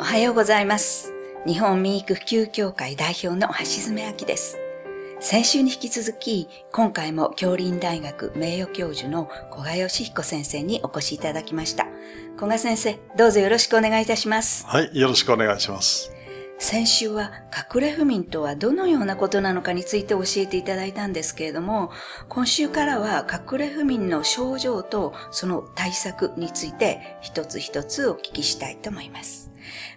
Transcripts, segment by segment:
おはようございます。日本民育普及協会代表の橋爪明です。先週に引き続き、今回も京林大学名誉教授の古賀義彦先生にお越しいただきました。古賀先生、どうぞよろしくお願いいたします。はい、よろしくお願いします。先週は隠れ不眠とはどのようなことなのかについて教えていただいたんですけれども、今週からは隠れ不眠の症状とその対策について一つ一つお聞きしたいと思います。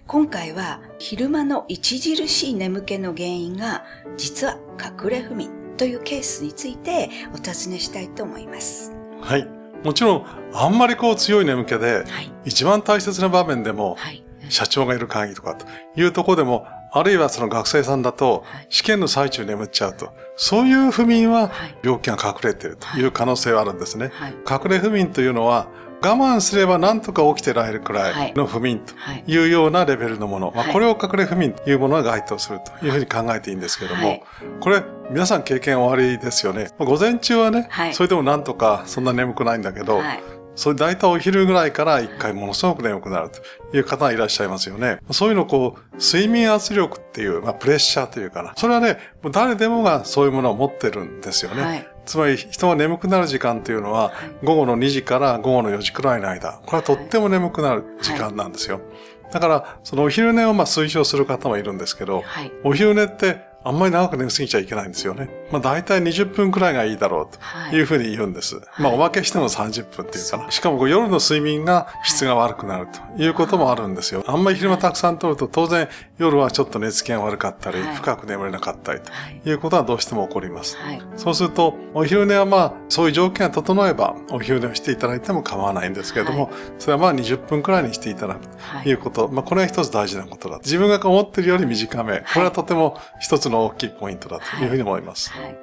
今回は昼間の著しい眠気の原因が実は隠れ不眠というケースについてお尋ねしたいと思います。はい。もちろん、あんまりこう強い眠気で、はい。一番大切な場面でも、はい。社長がいる会議とかというところでも、あるいはその学生さんだとはい、試験の最中に眠っちゃうと、そういう不眠ははい病気が隠れているという可能性はあるんですね。はい。隠れ不眠というのは、我慢すれば何とか起きてられるくらいの不眠とはい。いうようなレベルのもの。まあ、はいこれを隠れ不眠というものが該当するというふうに考えていいんですけども、はいこれ皆さん経験おありですよね。まあ午前中はね、はいそれでもなんとかそんな眠くないんだけど、はい。それ大体お昼ぐらいから一回ものすごく眠くなるという方がいらっしゃいますよね。そういうのをこう、睡眠圧力っていう、まあプレッシャーというかな。それはね、誰でもがそういうものを持ってるんですよね。はい。つまり人が眠くなる時間というのは、午後の2時から午後の4時くらいの間、これはとっても眠くなる時間なんですよ。だから、そのお昼寝をまあ推奨する方もいるんですけど、はい。お昼寝ってあんまり長く寝すぎちゃいけないんですよね。まあ大体20分くらいがいいだろうはいというふうに言うんです。まあおまけしても30分っていうかな。しかも夜の睡眠が質が悪くなるということもあるんですよ。あんまり昼間たくさん取ると当然夜はちょっと寝つきが悪かったり、はい深く眠れなかったりとはい。いうことはどうしても起こります。はい。そうすると、お昼寝はまあ、そういう条件が整えば、お昼寝をしていただいても構わないんですけれども、それはまあ20分くらいにしていただくはということ。まあ、これが一つ大事なことだ。自分が思っているより短め。これはとても一つの大きいポイントだというふうに思います。はい。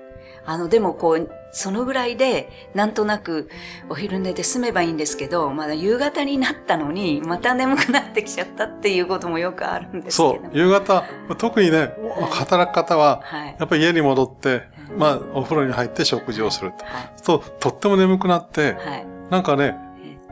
あの、でもこう、そのぐらいで、なんとなくお昼寝で済めばいいんですけど、まだ夕方になったのに、また眠くなってきちゃったっていうこともよくあるんですけそど。う。夕方、特にね、働く方は、はい。やっぱり家に戻って、まあ、お風呂に入って食事をすると。はい。と、とっても眠くなって、はい。なんかね、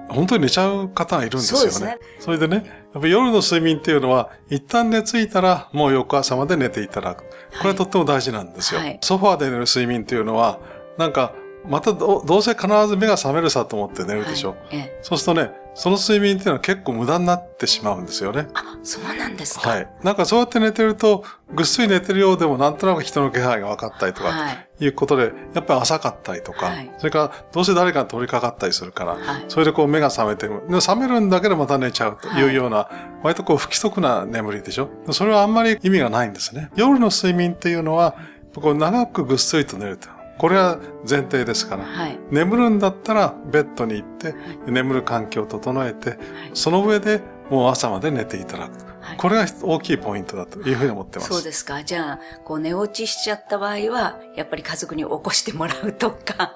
本当に寝ちゃう方がいるんですよね。そうですねそれでね、やっぱ夜の睡眠っていうのは、一旦寝ついたら、もう翌朝まで寝ていただく。これはとっても大事なんですよ。はいソファーで寝る睡眠っていうのは、なんか、またどどうせ必ず目が覚めるさと思って寝るでしょ。はいええそうするとね、その睡眠っていうのは結構無駄になってしまうんですよね。あ、そうなんですか？はい。なんかそうやって寝てると、ぐっすり寝てるようでもなんとなく人の気配が分かったりとか、はい。いうことで、やっぱり浅かったりとか、はいそれからどうせ誰かが通りかかったりするから、はいそれでこう目が覚めてる。で覚めるんだけどまた寝ちゃうというような、割とこう不規則な眠りでしょ？それはあんまり意味がないんですね。夜の睡眠っていうのは、こう長くぐっすりと寝ると。これは前提ですから。はい。眠るんだったらベッドに行って、眠る環境を整えて、その上でもう朝まで寝ていただくこれが大きいポイントだというふうに思ってます。そうですか。じゃあ、こう寝落ちしちゃった場合は、やっぱり家族に起こしてもらうとか。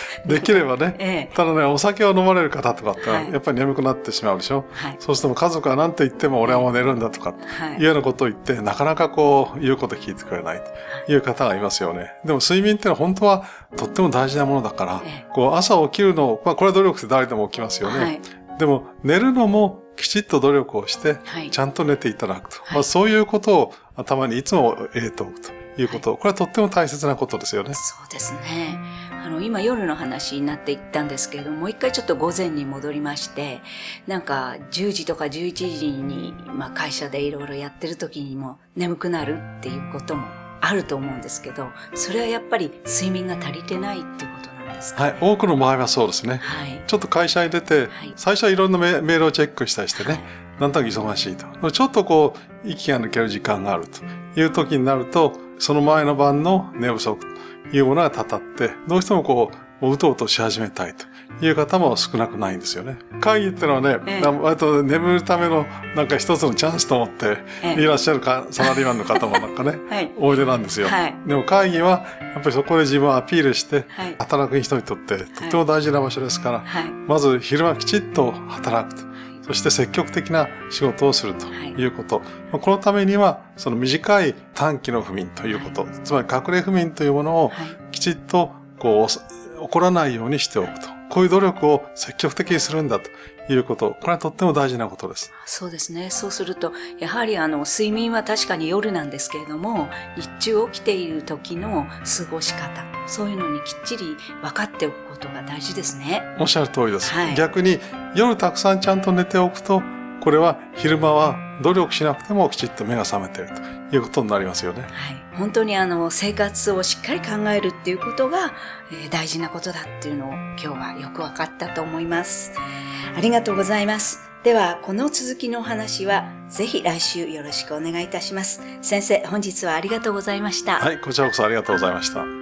できればね。ええ。ただね、お酒を飲まれる方とかってやっぱり眠くなってしまうでしょ、はい。そうすると家族は何と言っても俺はもう寝るんだとか、はいいうようなことを言って、なかなかこう、言うこと聞いてくれないという方がいますよね。でも睡眠ってのは本当はとっても大事なものだからええ、こう朝起きるの、まあこれは努力って誰でも起きますよね。はい。でも寝るのもきちっと努力をしてはい、ちゃんと寝ていただくと。はいまあそういうことを頭にいつも入れておくということ。これはとっても大切なことですよね。そうですね。あの、今夜の話になっていったんですけれども、もう一回ちょっと午前に戻りまして、なんか10時とか11時に、まあ会社でいろいろやってる時にも眠くなるっていうこともあると思うんですけど、それはやっぱり睡眠が足りてないっていうことなんですか？はい。多くの場合はそうですね。はい。ちょっと会社に出て、はい最初はいろんなメメールをチェックしたりしてね、はいなんとなく忙しいと。ちょっとこう、息が抜ける時間があるという時になると、その前の晩の寝不足というものがたたって、どうしてもこう、うとうとし始めたいという方も少なくないんですよね。会議ってのはね、ええ割と眠るためのなんか一つのチャンスと思ってええいらっしゃるかサラリーマンの方もなんかね、はい。おいでなんですよ。はいでも会議はやっぱりそこで自分をアピールして、はい。働く人にとってとても大事な場所ですから、はい。まず昼間きちっと働くと。そして積極的な仕事をするということ。まあこのためには、その短い短期の不眠ということ。つまり隠れ不眠というものをはい。きちっとこう、起こらないようにしておくと。こういう努力を積極的にするんだということ。これはとっても大事なことです。そうですね。そうすると、やはりあの、睡眠は確かに夜なんですけれども、日中起きている時の過ごし方、そういうのにきっちり分かっておくことが大事ですね。おっしゃる通りです。はい逆に夜たくさんちゃんと寝ておくと、これは昼間は努力しなくてもきちっと目が覚めているということになりますよね。はい。本当にあの、生活をしっかり考えるっていうことが、えー大事なことだっていうのを今日はよく分かったと思います。ありがとうございます。では、この続きのお話は、ぜひ来週よろしくお願いいたします。先生、本日はありがとうございました。はい、こちらこそありがとうございました。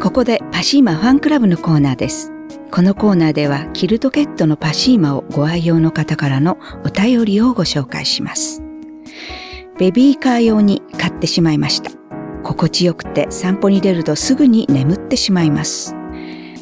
ここでパシーマファンクラブのコーナーです。このコーナーではキルトケットのパシーマをご愛用の方からのお便りをご紹介します。ベビーカー用に買ってしまいました。心地よくて散歩に出るとすぐに眠ってしまいます。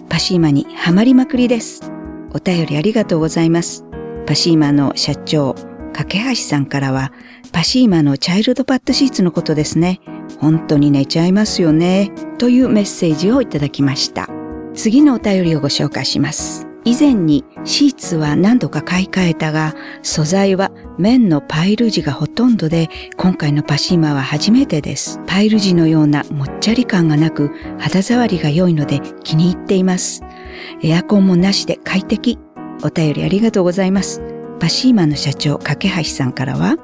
パシーマにはまりまくりです。お便りありがとうございます。パシーマの社長、架橋さんからは、パシーマのチャイルドパッドシーツのことですね。本当に寝ちゃいますよね。というメッセージをいただきました。次のお便りをご紹介します。以前にシーツは何度か買い替えたが、素材は綿のパイル地がほとんどで、今回のパシーマは初めてです。パイル地のようなもっちゃり感がなく、肌触りが良いので気に入っています。エアコンもなしで快適。お便りありがとうございます。パシーマの社長、架橋さんからは、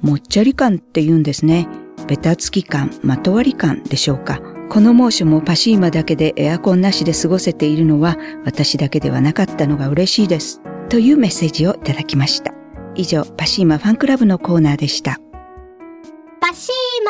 もっちゃり感って言うんですね。ベタつき感、まとわり感でしょうか。この猛暑もパシーマだけでエアコンなしで過ごせているのは私だけではなかったのが嬉しいです。というメッセージをいただきました。以上、パシーマファンクラブのコーナーでした。パシー